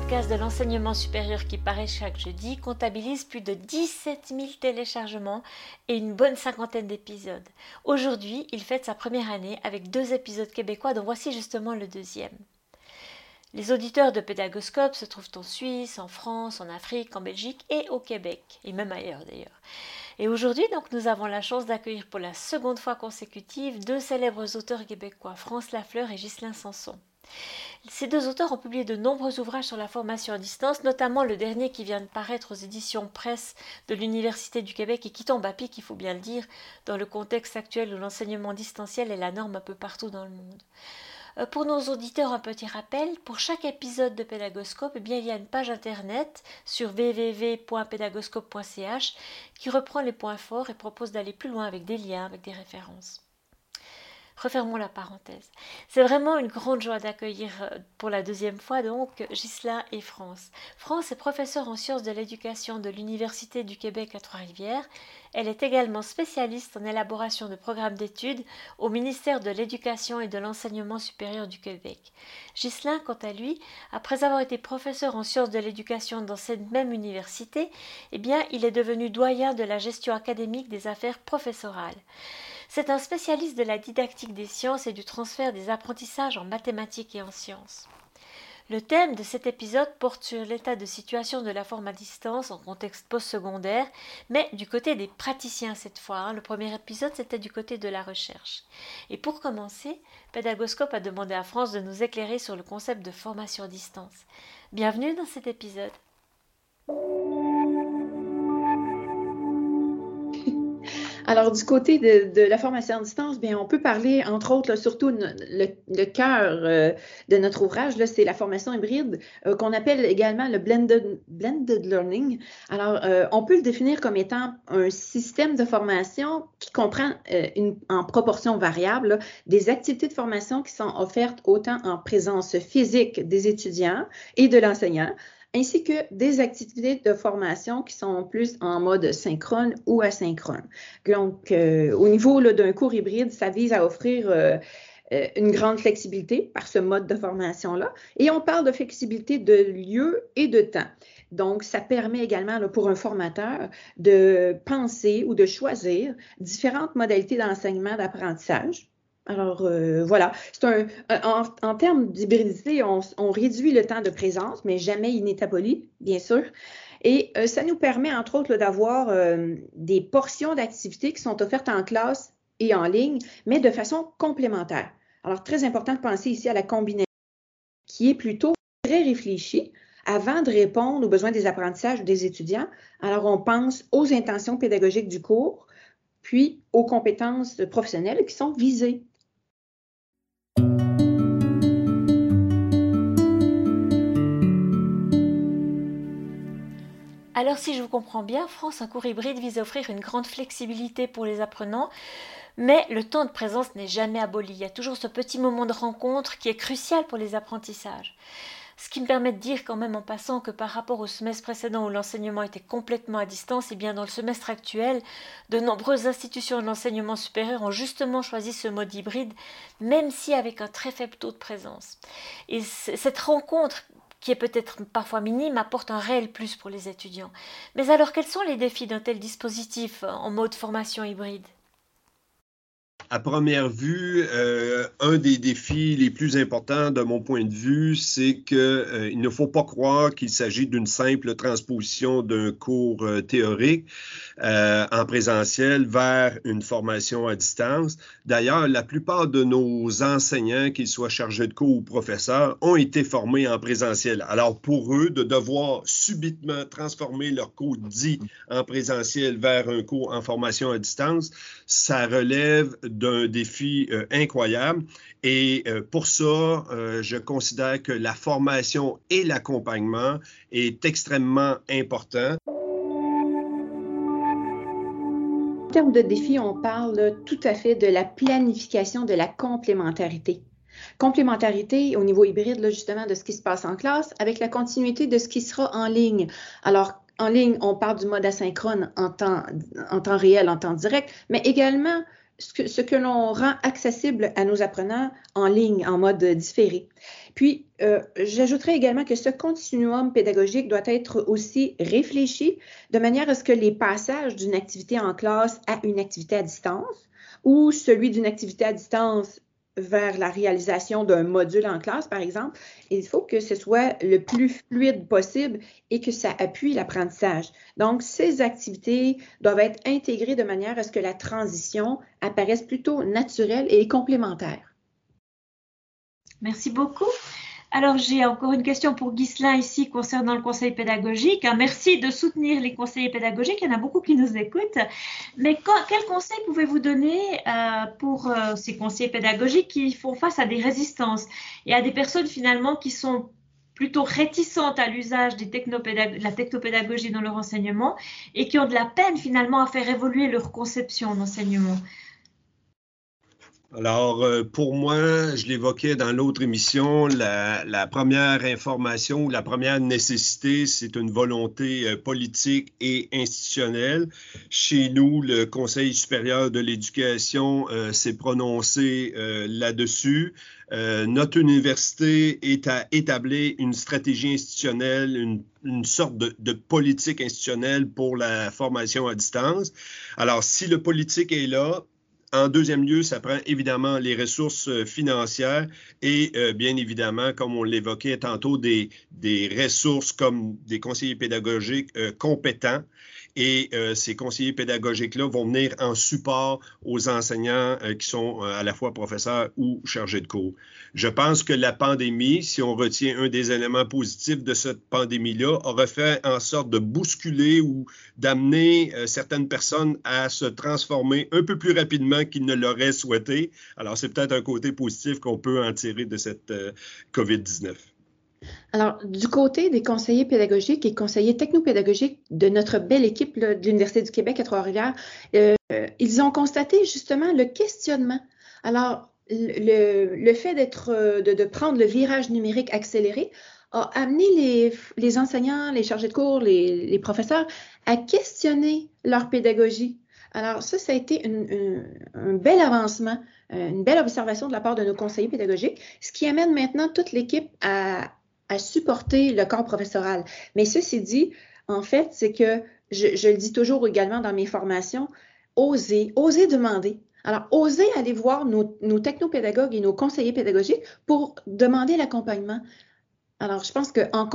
Podcast de l'enseignement supérieur qui paraît chaque jeudi, comptabilise plus de 17 000 téléchargements et une bonne cinquantaine d'épisodes. Aujourd'hui, il fête sa première année avec deux épisodes québécois dont voici justement le deuxième. Les auditeurs de Pédagoscope se trouvent en Suisse, en France, en Afrique, en Belgique et au Québec, et même ailleurs d'ailleurs. Et aujourd'hui, donc, nous avons la chance d'accueillir pour la seconde fois consécutive deux célèbres auteurs québécois, France Lafleur et Ghislain Sanson. Ces deux auteurs ont publié de nombreux ouvrages sur la formation à distance, notamment le dernier qui vient de paraître aux éditions presse de l'Université du Québec et qui tombe à pic, il faut bien le dire, dans le contexte actuel où l'enseignement distanciel est la norme un peu partout dans le monde. Euh, pour nos auditeurs, un petit rappel, pour chaque épisode de Pédagoscope, eh bien, il y a une page internet sur www.pédagoscope.ch qui reprend les points forts et propose d'aller plus loin avec des liens, avec des références. Refermons la parenthèse. C'est vraiment une grande joie d'accueillir euh, pour la deuxième fois donc et France. France est professeure en sciences de l'éducation de l'Université du Québec à Trois-Rivières. Elle est également spécialiste en élaboration de programmes d'études au ministère de l'Éducation et de l'Enseignement supérieur du Québec. Ghislain, quant à lui, après avoir été professeur en sciences de l'éducation dans cette même université, eh bien, il est devenu doyen de la gestion académique des affaires professorales. C'est un spécialiste de la didactique des sciences et du transfert des apprentissages en mathématiques et en sciences. Le thème de cet épisode porte sur l'état de situation de la forme à distance en contexte postsecondaire, mais du côté des praticiens cette fois. Hein. Le premier épisode, c'était du côté de la recherche. Et pour commencer, Pédagoscope a demandé à France de nous éclairer sur le concept de formation à distance. Bienvenue dans cet épisode. Alors, du côté de, la formation à distance, bien, on peut parler, entre autres, surtout le, cœur euh, de notre ouvrage, c'est la formation hybride, euh, qu'on appelle également le blended, learning. Alors, euh, on peut le définir comme étant un système de formation qui comprend une, en proportion variable des activités de formation qui sont offertes autant en présence physique des étudiants et de l'enseignant, ainsi que des activités de formation qui sont plus en mode synchrone ou asynchrone. Donc, euh, au niveau d'un cours hybride, ça vise à offrir euh, euh, une grande flexibilité par ce mode de formation-là. Et on parle de flexibilité de lieu et de temps. Donc, ça permet également pour un formateur de penser ou de choisir différentes modalités d'enseignement, d'apprentissage alors euh, voilà, c'est un, en, termes d'hybridité, on, réduit le temps de présence, mais jamais il n'est aboli, bien sûr. Et euh, ça nous permet, entre autres, d'avoir euh, des portions d'activités qui sont offertes en classe et en ligne, mais de façon complémentaire. Alors, très important de penser ici à la combinaison qui est plutôt très réfléchie avant de répondre aux besoins des apprentissages des étudiants. Alors, on pense aux intentions pédagogiques du cours, puis aux compétences professionnelles qui sont visées. Alors si je vous comprends bien, France, un cours hybride vise à offrir une grande flexibilité pour les apprenants, mais le temps de présence n'est jamais aboli. Il y a toujours ce petit moment de rencontre qui est crucial pour les apprentissages. Ce qui me permet de dire quand même en passant que par rapport au semestre précédent où l'enseignement était complètement à distance, et eh bien dans le semestre actuel, de nombreuses institutions de l'enseignement supérieur ont justement choisi ce mode hybride, même si avec un très faible taux de présence. Et cette rencontre qui est peut-être parfois minime, apporte un réel plus pour les étudiants. Mais alors, quels sont les défis d'un tel dispositif en mode formation hybride? À première vue, euh, un des défis les plus importants de mon point de vue, c'est qu'il euh, ne faut pas croire qu'il s'agit d'une simple transposition d'un cours euh, théorique en présentiel vers une formation à distance. D'ailleurs, la plupart de nos enseignants, qu'ils soient chargés de cours ou professeurs, ont été formés en présentiel. Alors, pour eux, de devoir subitement transformer leur cours dit en présentiel vers un cours en formation à distance, ça relève d'un défi euh, incroyable. Et euh, pour ça, euh, je considère que la formation et l'accompagnement est extrêmement important. En termes de défi, on parle tout à fait de la planification de la complémentarité. Complémentarité au niveau hybride, justement, de ce qui se passe en classe avec la continuité de ce qui sera en ligne. Alors, en ligne, on parle du mode asynchrone en temps, en temps réel, en temps direct, mais également ce que, ce que l'on rend accessible à nos apprenants en ligne, en mode différé. Puis, euh, j'ajouterais également que ce continuum pédagogique doit être aussi réfléchi de manière à ce que les passages d'une activité en classe à une activité à distance ou celui d'une activité à distance vers la réalisation d'un module en classe, par exemple, il faut que ce soit le plus fluide possible et que ça appuie l'apprentissage. Donc, ces activités doivent être intégrées de manière à ce que la transition apparaisse plutôt naturelle et complémentaire. Merci beaucoup. Alors, j'ai encore une question pour Ghislain ici concernant le conseil pédagogique. Merci de soutenir les conseillers pédagogiques. Il y en a beaucoup qui nous écoutent. Mais quel conseil pouvez-vous donner euh, pour euh, ces conseillers pédagogiques qui font face à des résistances et à des personnes finalement qui sont plutôt réticentes à l'usage de la technopédagogie dans leur enseignement et qui ont de la peine finalement à faire évoluer leur conception d'enseignement? Alors, euh, pour moi, je l'évoquais dans l'autre émission, la, première information ou la première nécessité, c'est une volonté euh, politique et institutionnelle. Chez nous, le Conseil supérieur de l'éducation euh, s'est prononcé là-dessus. notre université est à établir une stratégie institutionnelle, une, sorte de, de, politique institutionnelle pour la formation à distance. Alors, si le politique est là, en deuxième lieu, ça prend évidemment les ressources euh, financières et euh, bien évidemment, comme on l'évoquait tantôt, des, des, ressources comme des conseillers pédagogiques euh, compétents et euh, ces conseillers pédagogiques-là vont venir en support aux enseignants euh, qui sont euh, à la fois professeurs ou chargés de cours. Je pense que la pandémie, si on retient un des éléments positifs de cette pandémie-là, aurait fait en sorte de bousculer ou d'amener certaines personnes à se transformer un peu plus rapidement qu'ils ne l'auraient souhaité. Alors, c'est peut-être un côté positif qu'on peut en tirer de cette COVID-19. Alors, du côté des conseillers pédagogiques et conseillers technopédagogiques de notre belle équipe de l'Université du Québec à Trois-Rivières, euh, ils ont constaté justement le questionnement. Alors, le, fait d'être, euh, de, prendre le virage numérique accéléré a amené les, enseignants, les chargés de cours, les, professeurs à questionner leur pédagogie. Alors, ça, ça a été un bel avancement, euh, une belle observation de la part de nos conseillers pédagogiques, ce qui amène maintenant toute l'équipe à, à supporter le corps professoral. Mais ceci dit, en fait, c'est que je, le dis toujours également dans mes formations, oser, oser demander. Alors, oser aller voir nos, nos technopédagogues et nos conseillers pédagogiques pour demander l'accompagnement. Alors, je pense qu'en en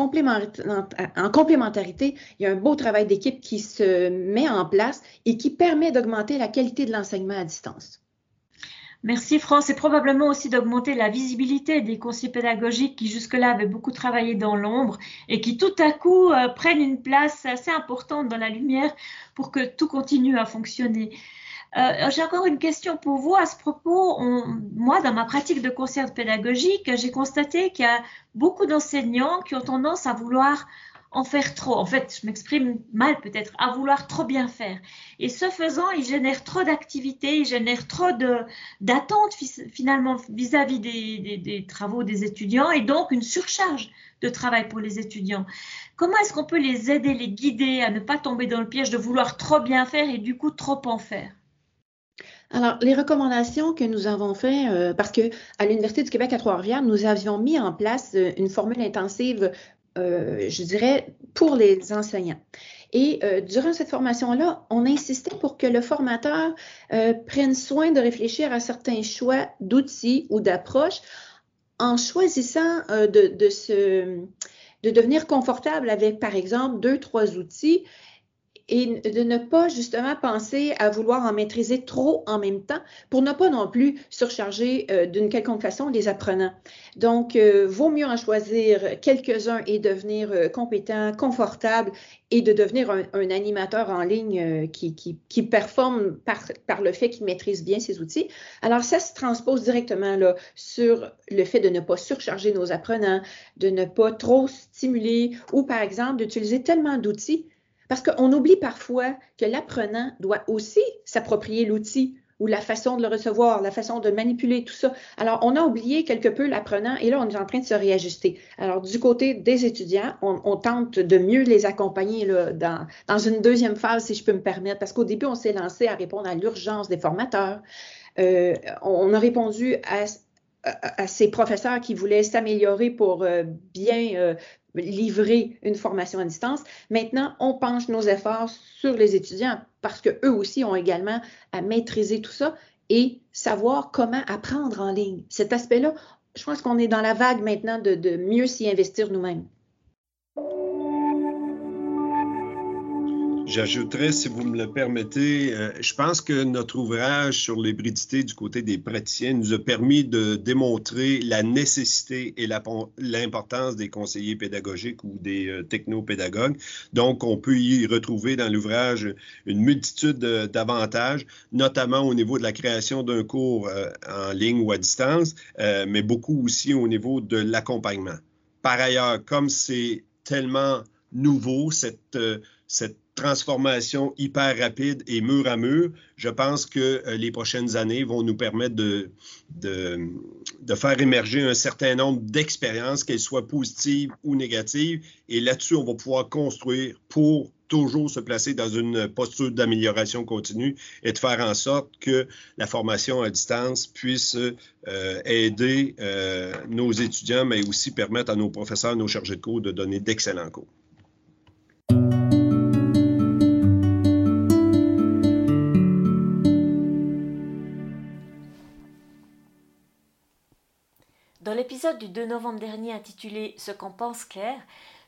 complémentarité, il y a un beau travail d'équipe qui se met en place et qui permet d'augmenter la qualité de l'enseignement à distance. Merci France. Et probablement aussi d'augmenter la visibilité des conseillers pédagogiques qui jusque-là avaient beaucoup travaillé dans l'ombre et qui tout à coup euh, prennent une place assez importante dans la lumière pour que tout continue à fonctionner. Euh, j'ai encore une question pour vous à ce propos. moi, dans ma pratique de concert pédagogique, j'ai constaté qu'il y a beaucoup d'enseignants qui ont tendance à vouloir en faire trop. En fait, je m'exprime mal peut-être, à vouloir trop bien faire. Et ce faisant, il génère trop d'activités, il génère trop d'attentes finalement vis-à-vis des, des, travaux des étudiants et donc une surcharge de travail pour les étudiants. Comment est-ce qu'on peut les aider, les guider à ne pas tomber dans le piège de vouloir trop bien faire et du coup trop en faire? Alors, les recommandations que nous avons faites, euh, parce que à l'Université du Québec à Trois-Rivières, nous avions mis en place euh, une formule intensive euh, je dirais, pour les enseignants. Et euh, durant cette formation-là, on insistait pour que le formateur euh, prenne soin de réfléchir à certains choix d'outils ou d'approches en choisissant de, de, devenir confortable avec, par exemple, deux, trois outils et de ne pas justement penser à vouloir en maîtriser trop en même temps pour ne pas non plus surcharger euh, d'une quelconque façon les apprenants. Donc, euh, vaut mieux en choisir quelques-uns et devenir euh, compétent, confortable et de devenir un, animateur en ligne qui, qui, qui, performe par, par le fait qu'il maîtrise bien ses outils. Alors, ça se transpose directement là, sur le fait de ne pas surcharger nos apprenants, de ne pas trop stimuler ou, par exemple, d'utiliser tellement d'outils parce qu'on oublie parfois que l'apprenant doit aussi s'approprier l'outil ou la façon de le recevoir, la façon de manipuler tout ça. Alors, on a oublié quelque peu l'apprenant et là, on est en train de se réajuster. Alors, du côté des étudiants, on, tente de mieux les accompagner là, dans, dans une deuxième phase, si je peux me permettre, parce qu'au début, on s'est lancé à répondre à l'urgence des formateurs. Euh, on a répondu à, à, ces professeurs qui voulaient s'améliorer pour euh, bien euh, livrer une formation à distance. Maintenant, on penche nos efforts sur les étudiants parce qu'eux aussi ont également à maîtriser tout ça et savoir comment apprendre en ligne. Cet aspect-là, je pense qu'on est dans la vague maintenant de, de mieux s'y investir nous-mêmes. J'ajouterais, si vous me le permettez, euh, je pense que notre ouvrage sur l'hybridité du côté des praticiens nous a permis de démontrer la nécessité et l'importance des conseillers pédagogiques ou des euh, technopédagogues. Donc, on peut y retrouver dans l'ouvrage une multitude d'avantages, notamment au niveau de la création d'un cours euh, en ligne ou à distance, mais beaucoup aussi au niveau de l'accompagnement. Par ailleurs, comme c'est tellement nouveau, cette, cette transformation hyper rapide et mur à mur, je pense que euh, les prochaines années vont nous permettre de, faire émerger un certain nombre d'expériences, qu'elles soient positives ou négatives. Et là-dessus, on va pouvoir construire pour toujours se placer dans une posture d'amélioration continue et de faire en sorte que la formation à distance puisse euh, aider euh, nos étudiants, mais aussi permettre à nos professeurs, nos chargés de cours de donner d'excellents cours. L'épisode du 2 novembre dernier intitulé Ce qu'en pense Claire,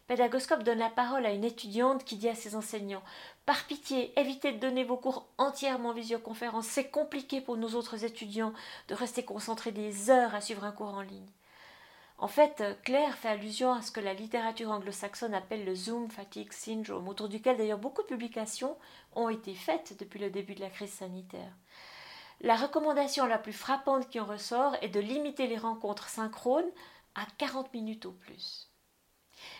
Pédagoscope donne la parole à une étudiante qui dit à ses enseignants Par pitié, évitez de donner vos cours entièrement en visioconférence. C'est compliqué pour nos autres étudiants de rester concentrés des heures à suivre un cours en ligne. En fait, Claire fait allusion à ce que la littérature anglo-saxonne appelle le Zoom Fatigue Syndrome, autour duquel d'ailleurs beaucoup de publications ont été faites depuis le début de la crise sanitaire. La recommandation la plus frappante qui en ressort est de limiter les rencontres synchrones à 40 minutes au plus.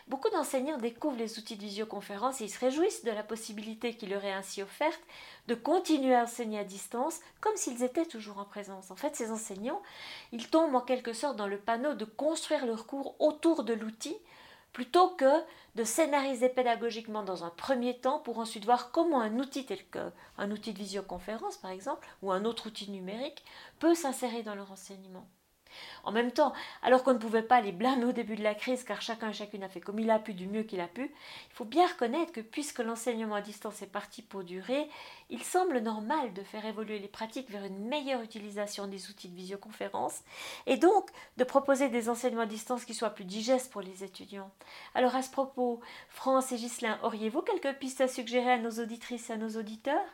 Beaucoup d'enseignants découvrent les outils de visioconférence et ils se réjouissent de la possibilité qui leur est ainsi offerte de continuer à enseigner à distance comme s'ils étaient toujours en présence. En fait, ces enseignants, ils tombent en quelque sorte dans le panneau de construire leur cours autour de l'outil plutôt que de scénariser pédagogiquement dans un premier temps pour ensuite voir comment un outil tel qu'un outil de visioconférence par exemple ou un autre outil numérique peut s'insérer dans leur enseignement. En même temps, alors qu'on ne pouvait pas les blâmer au début de la crise car chacun et chacune a fait comme il a pu du mieux qu'il a pu, il faut bien reconnaître que puisque l'enseignement à distance est parti pour durer, il semble normal de faire évoluer les pratiques vers une meilleure utilisation des outils de visioconférence et donc de proposer des enseignements à distance qui soient plus digestes pour les étudiants. Alors à ce propos, France et Ghislain, auriez-vous quelques pistes à suggérer à nos auditrices et à nos auditeurs?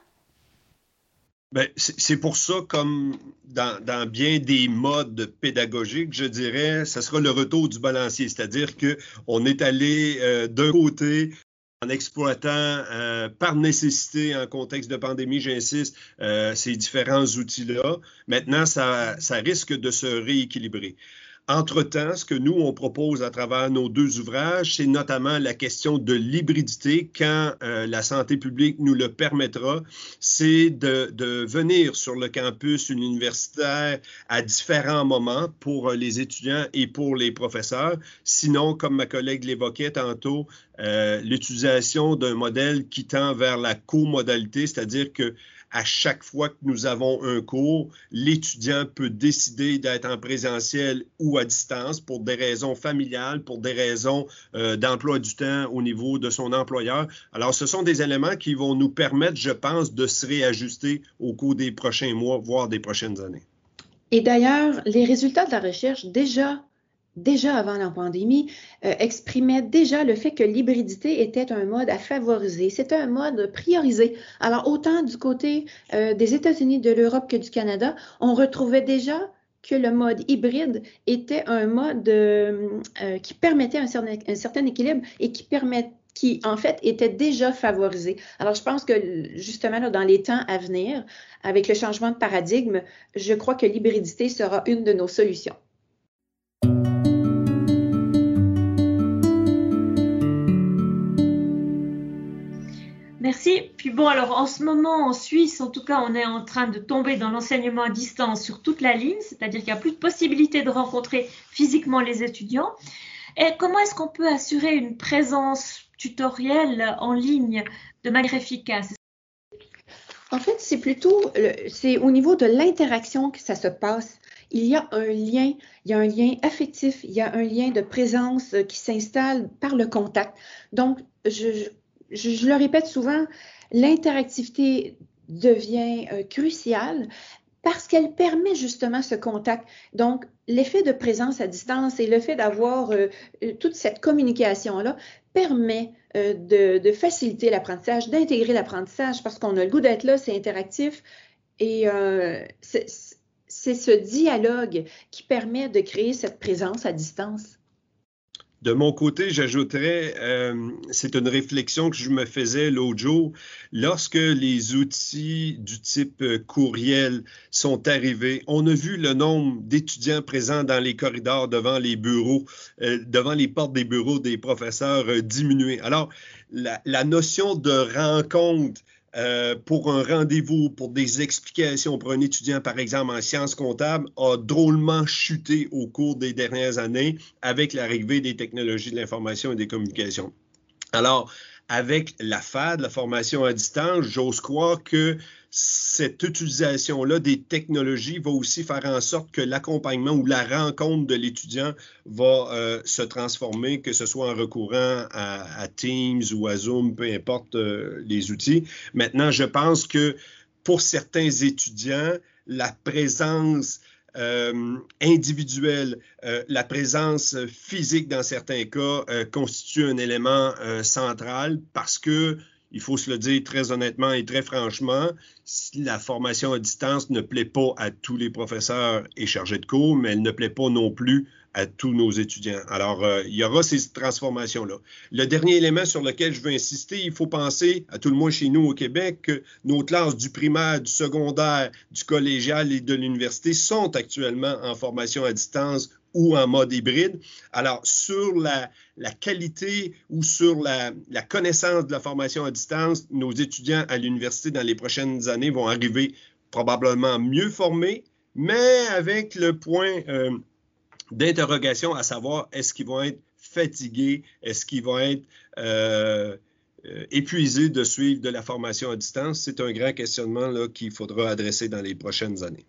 C'est pour ça, comme dans, bien des modes pédagogiques, je dirais, ce sera le retour du balancier, c'est-à-dire qu'on est allé euh, d'un côté en exploitant euh, par nécessité en contexte de pandémie, j'insiste, euh, ces différents outils-là. Maintenant, ça risque de se rééquilibrer. Entre-temps, ce que nous, on propose à travers nos deux ouvrages, c'est notamment la question de l'hybridité quand euh, la santé publique nous le permettra, c'est de, de, venir sur le campus universitaire à différents moments pour euh, les étudiants et pour les professeurs. Sinon, comme ma collègue l'évoquait tantôt, euh, l'utilisation d'un modèle qui tend vers la co-modalité, c'est-à-dire que à chaque fois que nous avons un cours, l'étudiant peut décider d'être en présentiel ou à distance pour des raisons familiales, pour des raisons euh, d'emploi du temps au niveau de son employeur. Alors, ce sont des éléments qui vont nous permettre, je pense, de se réajuster au cours des prochains mois, voire des prochaines années. Et d'ailleurs, les résultats de la recherche déjà déjà avant la pandémie, euh, exprimait déjà le fait que l'hybridité était un mode à favoriser. C'était un mode priorisé. Alors, autant du côté euh, des États-Unis, de l'Europe que du Canada, on retrouvait déjà que le mode hybride était un mode euh, qui permettait un certain, équilibre et qui permet qui en fait était déjà favorisé. Alors je pense que justement dans les temps à venir, avec le changement de paradigme, je crois que l'hybridité sera une de nos solutions. Puis bon, alors en ce moment, en Suisse, en tout cas, on est en train de tomber dans l'enseignement à distance sur toute la ligne, c'est-à-dire qu'il n'y a plus de possibilité de rencontrer physiquement les étudiants. Et comment est-ce qu'on peut assurer une présence tutorielle en ligne de manière efficace? En fait, c'est plutôt c'est au niveau de l'interaction que ça se passe. Il y a un lien, il y a un lien affectif, il y a un lien de présence qui s'installe par le contact. Donc, je, je, le répète souvent, l'interactivité devient euh, cruciale parce qu'elle permet justement ce contact. Donc, l'effet de présence à distance et le fait d'avoir euh, euh, toute cette communication-là permet de, faciliter l'apprentissage, d'intégrer l'apprentissage parce qu'on a le goût d'être là, c'est interactif et c'est ce dialogue qui permet de créer cette présence à distance. De mon côté, j'ajouterais, euh, c'est une réflexion que je me faisais l'autre jour. Lorsque les outils du type euh, courriel sont arrivés, on a vu le nombre d'étudiants présents dans les corridors devant les bureaux, euh, devant les portes des bureaux des professeurs diminuer. Alors, la, la notion de rencontre euh, pour un rendez-vous, pour des explications pour un étudiant, par exemple, en sciences comptables, a drôlement chuté au cours des dernières années avec l'arrivée des technologies de l'information et des communications. Alors, avec la FAD, la formation à distance, j'ose croire que cette utilisation-là des technologies va aussi faire en sorte que l'accompagnement ou la rencontre de l'étudiant va euh, se transformer, que ce soit en recourant à, Teams ou à Zoom, peu importe euh, les outils. Maintenant, je pense que pour certains étudiants, la présence euh, individuelle, euh, la présence physique dans certains cas euh, constitue un élément central parce que il faut se le dire très honnêtement et très franchement, la formation à distance ne plaît pas à tous les professeurs et chargés de cours, mais elle ne plaît pas non plus à tous nos étudiants. Alors, euh, il y aura ces transformations-là. Le dernier élément sur lequel je veux insister, il faut penser, à tout le moins chez nous au Québec, que nos classes du primaire, du secondaire, du collégial et de l'université sont actuellement en formation à distance ou en mode hybride. Alors, sur la, qualité ou sur la, connaissance de la formation à distance, nos étudiants à l'université dans les prochaines années vont arriver probablement mieux formés, mais avec le point euh, d'interrogation à savoir est-ce qu'ils vont être fatigués, est-ce qu'ils vont être euh, euh, épuisés de suivre de la formation à distance? C'est un grand questionnement qu'il faudra adresser dans les prochaines années.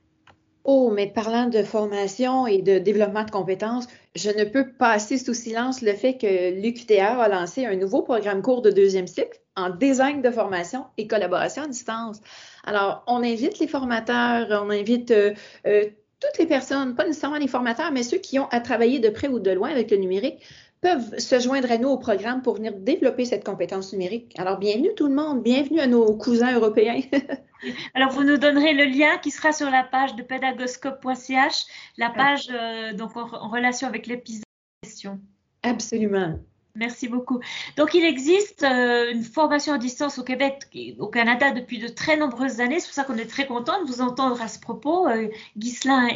Oh, mais parlant de formation et de développement de compétences, je ne peux passer sous silence le fait que l'UQTR a lancé un nouveau programme court de deuxième cycle en design de formation et collaboration à distance. Alors, on invite les formateurs, on invite euh, euh, toutes les personnes, pas nécessairement les formateurs, mais ceux qui ont à travailler de près ou de loin avec le numérique, peuvent se joindre à nous au programme pour venir développer cette compétence numérique. Alors, bienvenue tout le monde, bienvenue à nos cousins européens. Alors, vous nous donnerez le lien qui sera sur la page de pédagoscope.ch, la page euh, donc en, relation avec l'épisode en question. Absolument. Merci beaucoup. Donc, il existe euh, une formation à distance au Québec, au Canada depuis de très nombreuses années. C'est pour ça qu'on est très content de vous entendre à ce propos, euh,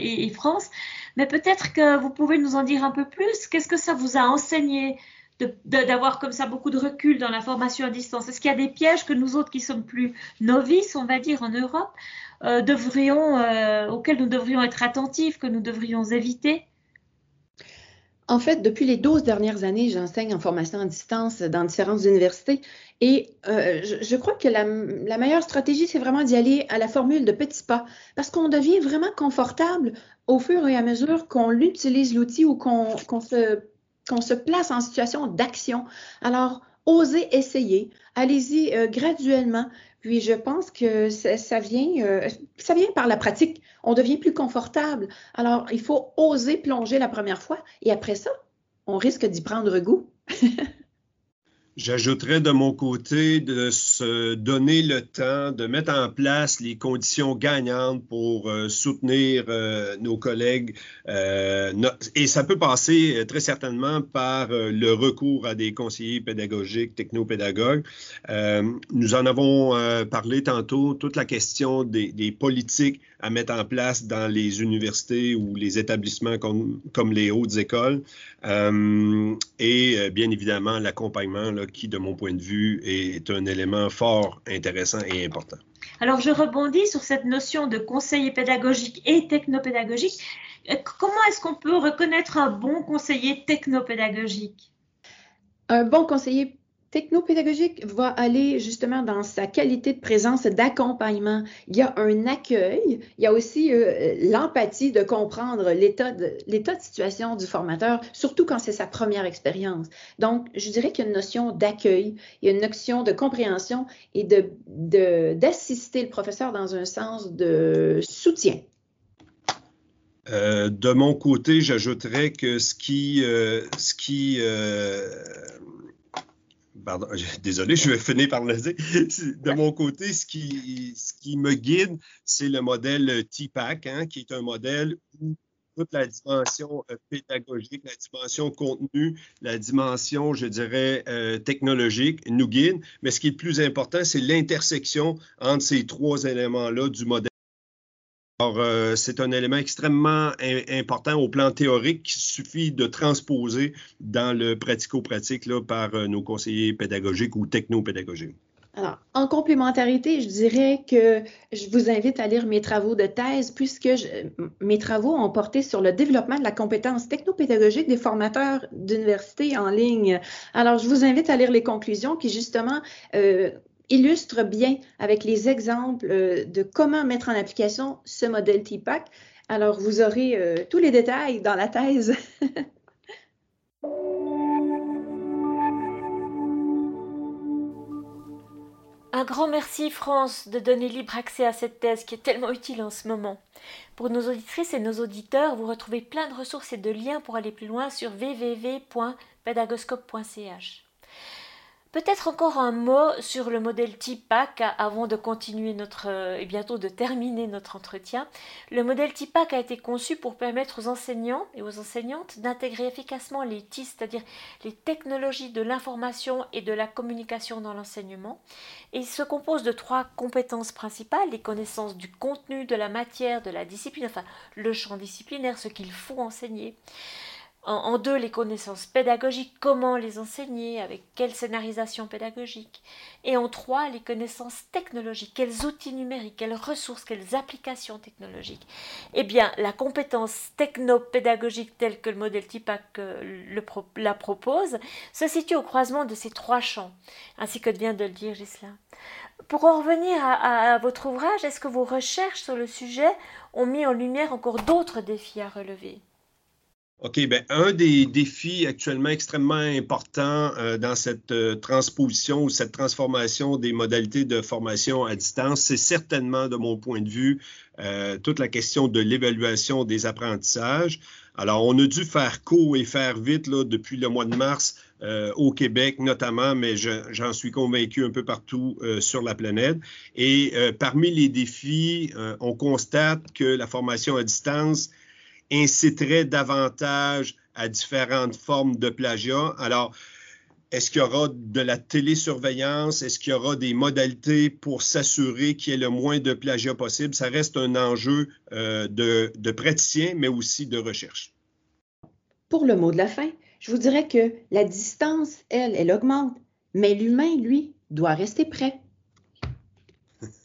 et, France. Mais peut-être que vous pouvez nous en dire un peu plus. Qu'est-ce que ça vous a enseigné d'avoir comme ça beaucoup de recul dans la formation à distance? Est-ce qu'il y a des pièges que nous autres qui sommes plus novices, on va dire, en Europe, euh, devrions, euh, auxquels nous devrions être attentifs, que nous devrions éviter? En fait, depuis les 12 dernières années, j'enseigne en formation à distance dans différentes universités et euh, je, crois que la, meilleure stratégie, c'est vraiment d'y aller à la formule de petits pas parce qu'on devient vraiment confortable au fur et à mesure qu'on utilise l'outil ou qu'on se, place en situation d'action. Alors, osez essayer, allez-y euh, graduellement. Puis je pense que ça, vient, euh, ça vient par la pratique. On devient plus confortable. Alors, il faut oser plonger la première fois et après ça, on risque d'y prendre goût. J'ajouterais de mon côté de se donner le temps de mettre en place les conditions gagnantes pour euh, soutenir euh, nos collègues. Euh, et ça peut passer très certainement par le recours à des conseillers pédagogiques, technopédagogues. nous en avons parlé tantôt, toute la question des, des politiques à mettre en place dans les universités ou les établissements comme, comme les hautes écoles. Euh, et euh, bien évidemment, l'accompagnement, qui, de mon point de vue, est un élément fort intéressant et important. Alors, je rebondis sur cette notion de conseiller pédagogique et technopédagogique. Comment est-ce qu'on peut reconnaître un bon conseiller technopédagogique? Un bon conseiller technopédagogique va aller justement dans sa qualité de présence d'accompagnement. Il y a un accueil, il y a aussi euh, l'empathie de comprendre l'état de, de situation du formateur, surtout quand c'est sa première expérience. Donc, je dirais qu'il y a une notion d'accueil, il y a une notion de compréhension et de, d'assister le professeur dans un sens de soutien. Euh, de mon côté, j'ajouterais que ce qui, euh, ce qui pardon, désolé, je vais finir par le dire. De mon côté, ce qui, ce qui me guide, c'est le modèle TPAC, hein, qui est un modèle où toute la dimension euh, pédagogique, la dimension contenu, la dimension, je dirais, euh, technologique nous guide. Mais ce qui est le plus important, c'est l'intersection entre ces trois éléments-là du modèle. Euh, c'est un élément extrêmement important au plan théorique qu'il suffit de transposer dans le pratico-pratique par euh, nos conseillers pédagogiques ou technopédagogiques. Alors, en complémentarité, je dirais que je vous invite à lire mes travaux de thèse puisque mes travaux ont porté sur le développement de la compétence technopédagogique des formateurs d'université en ligne. Alors, je vous invite à lire les conclusions qui, justement, euh, illustre bien avec les exemples euh, de comment mettre en application ce modèle TPAC. Alors, vous aurez euh, tous les détails dans la thèse. Un grand merci France de donner libre accès à cette thèse qui est tellement utile en ce moment. Pour nos auditrices et nos auditeurs, vous retrouvez plein de ressources et de liens pour aller plus loin sur www.pedagoscope.ch. Peut-être encore un mot sur le modèle TIPAC avant de continuer notre euh, et bientôt de terminer notre entretien. Le modèle TIPAC a été conçu pour permettre aux enseignants et aux enseignantes d'intégrer efficacement les TIS, c'est-à-dire les technologies de l'information et de la communication dans l'enseignement. Il se compose de trois compétences principales, les connaissances du contenu, de la matière, de la discipline, enfin le champ disciplinaire, ce qu'il faut enseigner. En, deux, les connaissances pédagogiques, comment les enseigner, avec quelle scénarisation pédagogique. Et en trois, les connaissances technologiques, quels outils numériques, quelles ressources, quelles applications technologiques. Eh bien, la compétence techno-pédagogique telle que le modèle TIPAC euh, la propose se situe au croisement de ces trois champs, ainsi que vient de le dire Gislain. Pour en revenir à votre ouvrage, est-ce que vos recherches sur le sujet ont mis en lumière encore d'autres défis à relever? OK, bien, un des défis actuellement extrêmement importants euh, dans cette euh, transposition ou cette transformation des modalités de formation à distance, c'est certainement, de mon point de vue, euh, toute la question de l'évaluation des apprentissages. Alors, on a dû faire court et faire vite là, depuis le mois de mars au Québec notamment, mais j'en suis convaincu un peu partout sur la planète. Et parmi les défis, on constate que la formation à distance inciterait davantage à différentes formes de plagiat. Alors, est-ce qu'il y aura de la télésurveillance? Est-ce qu'il y aura des modalités pour s'assurer qu'il y ait le moins de plagiat possible? Ça reste un enjeu euh, de, de praticien, mais aussi de recherche. Pour le mot de la fin, je vous dirais que la distance, elle, elle augmente, mais l'humain, lui, doit rester prêt.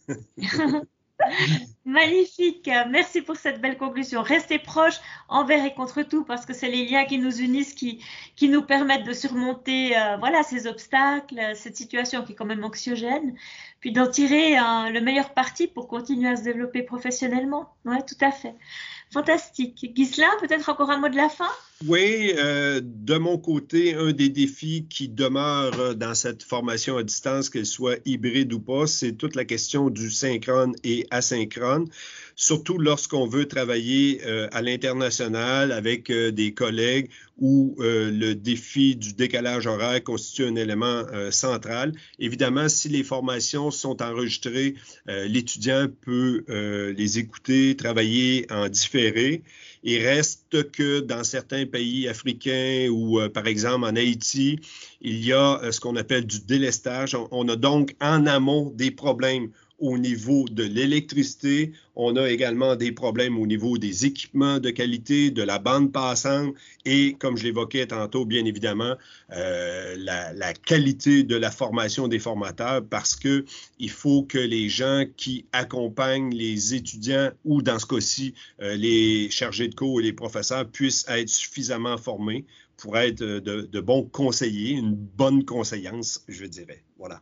Magnifique. Merci pour cette belle conclusion. Restez proches envers et contre tout parce que c'est les liens qui nous unissent, qui, qui nous permettent de surmonter euh, voilà, ces obstacles, cette situation qui est quand même anxiogène, puis d'en tirer le meilleur parti pour continuer à se développer professionnellement. Oui, tout à fait. Fantastique. Ghislain, peut-être encore un mot de la fin? Oui, euh, de mon côté, un des défis qui demeure dans cette formation à distance, qu'elle soit hybride ou pas, c'est toute la question du synchrone et asynchrone, surtout lorsqu'on veut travailler euh, à l'international avec euh, des collègues où le défi du décalage horaire constitue un élément central. Évidemment, si les formations sont enregistrées, l'étudiant peut les écouter, travailler en différé. Il reste que dans certains pays africains ou euh, par exemple en Haïti, il y a euh, ce qu'on appelle du délestage. On, a donc en amont des problèmes au niveau de l'électricité. On a également des problèmes au niveau des équipements de qualité, de la bande passante et, comme je l'évoquais tantôt, bien évidemment, euh, la, qualité de la formation des formateurs parce que il faut que les gens qui accompagnent les étudiants ou, dans ce cas-ci, euh, les chargés de cours et les professeurs puissent être suffisamment formés pour être de, de bons conseillers, une bonne conseillance, je dirais. Voilà.